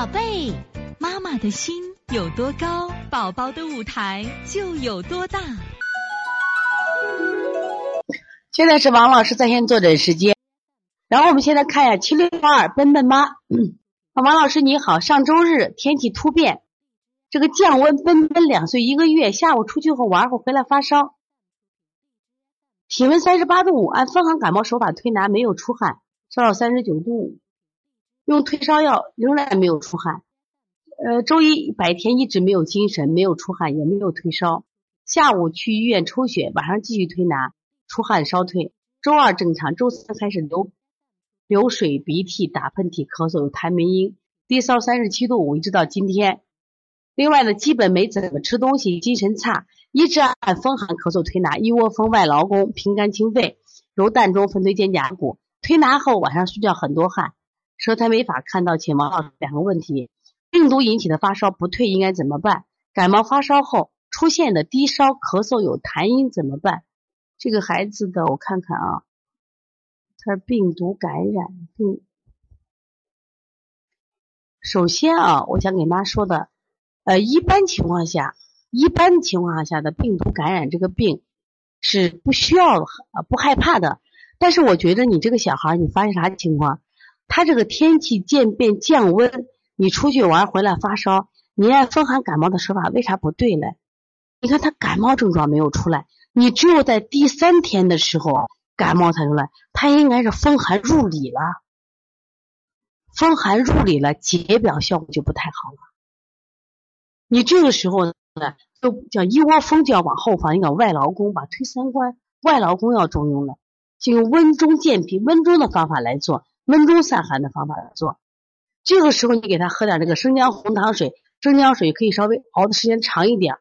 宝贝，妈妈的心有多高，宝宝的舞台就有多大。现在是王老师在线坐诊时间，然后我们现在看一下七六二奔奔妈。王老师你好，上周日天气突变，这个降温，奔奔两岁一个月，下午出去后玩会回来发烧，体温三十八度五，按风寒感冒手法推拿没有出汗，烧到三十九度五。用退烧药仍然没有出汗，呃，周一白天一直没有精神，没有出汗，也没有退烧。下午去医院抽血，晚上继续推拿，出汗烧退。周二正常，周三开始流流水、鼻涕、打喷嚏、咳嗽，有痰鸣音，低烧三十七度五，一直到今天。另外呢，基本没怎么吃东西，精神差，一直按风寒咳嗽推拿，一窝蜂外劳宫，平肝清肺，揉膻中、分推肩胛骨。推拿后晚上睡觉很多汗。舌苔没法看到，请王老两个问题：病毒引起的发烧不退应该怎么办？感冒发烧后出现的低烧、咳嗽有痰音怎么办？这个孩子的我看看啊，他是病毒感染病。首先啊，我想给妈说的，呃，一般情况下，一般情况下的病毒感染这个病是不需要呃不害怕的。但是我觉得你这个小孩，你发现啥情况？他这个天气渐变降温，你出去玩回来发烧，你按风寒感冒的说法为啥不对呢？你看他感冒症状没有出来，你只有在第三天的时候感冒才出来，他应该是风寒入里了，风寒入里了，解表效果就不太好了。你这个时候呢，就叫一窝蜂就要往后放，你讲外劳宫把推三关，外劳宫要中用了，就用温中健脾、温中的方法来做。温中散寒的方法来做，这个时候你给他喝点这个生姜红糖水，生姜水可以稍微熬的时间长一点，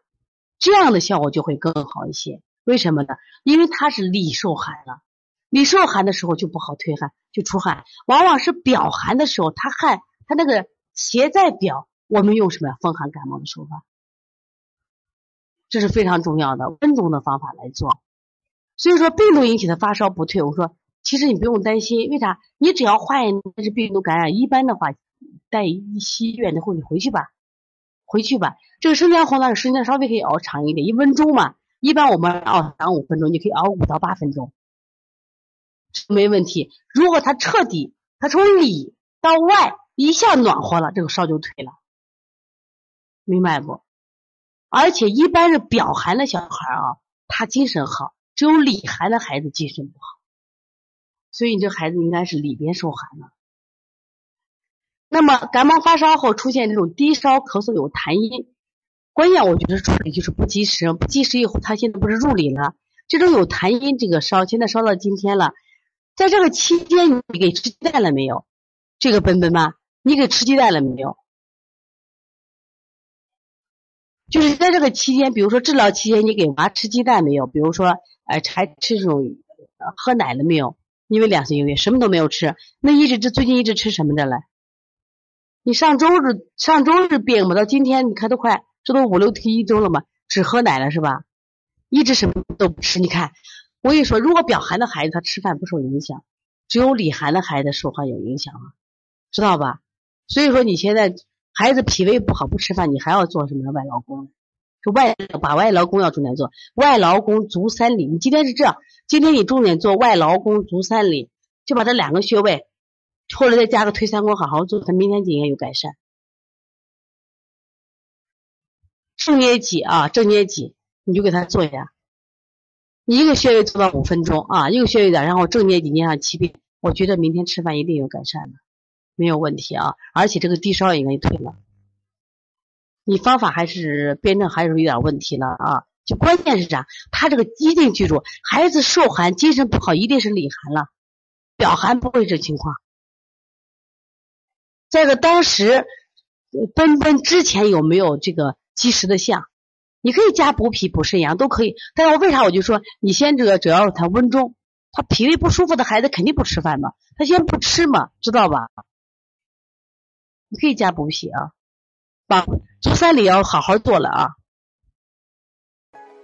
这样的效果就会更好一些。为什么呢？因为他是里受寒了，里受寒的时候就不好退汗，就出汗。往往是表寒的时候，他汗他那个邪在表，我们用什么呀？风寒感冒的手法，这是非常重要的温中的方法来做。所以说，病毒引起的发烧不退，我说。其实你不用担心，为啥？你只要化验那是病毒感染，一般的话带一西医院的后你回去吧，回去吧。这个生姜黄糖时间稍微可以熬长一点，一分钟嘛。一般我们熬三五分钟，你可以熬五到八分钟，没问题。如果他彻底，他从里到外一下暖和了，这个烧就退了，明白不？而且一般是表寒的小孩啊，他精神好；只有里寒的孩子精神不好。所以你这孩子应该是里边受寒了。那么感冒发烧后出现这种低烧、咳嗽有痰音，关键我觉得处理就是不及时，不及时以后他现在不是入里了，这种有痰音这个烧现在烧到今天了，在这个期间你给吃鸡蛋了没有？这个本本妈，你给吃鸡蛋了没有？就是在这个期间，比如说治疗期间你给娃吃鸡蛋没有？比如说呃还吃这种喝奶了没有？因为两岁一个月什么都没有吃，那一直这最近一直吃什么的了？你上周日上周日病嘛，到今天你看都快这都五六天一周了嘛，只喝奶了是吧？一直什么都不吃。你看我跟你说，如果表寒的孩子他吃饭不受影响，只有里寒的孩子受寒有影响啊，知道吧？所以说你现在孩子脾胃不好不吃饭，你还要做什么外劳宫？是外把外劳宫要重点做，外劳宫足三里。你今天是这样。今天你重点做外劳宫足三里，就把这两个穴位，或者再加个推三关，好好做，他明天应该有改善。正捏脊啊，正捏脊，你就给他做一下，一个穴位做到五分钟啊，一个穴位的，然后正捏脊捏上七遍，我觉得明天吃饭一定有改善的，没有问题啊，而且这个低烧应该退了。你方法还是辩证还是有点问题了啊。就关键是啥？他这个一定记住，孩子受寒，精神不好，一定是里寒了，表寒不会这情况。再个，当时奔奔之前有没有这个积食的象？你可以加补脾、补肾阳都可以。但是我为啥我就说你先这个，主要是他温中，他脾胃不舒服的孩子肯定不吃饭嘛，他先不吃嘛，知道吧？你可以加补脾啊，把足三里要好好做了啊。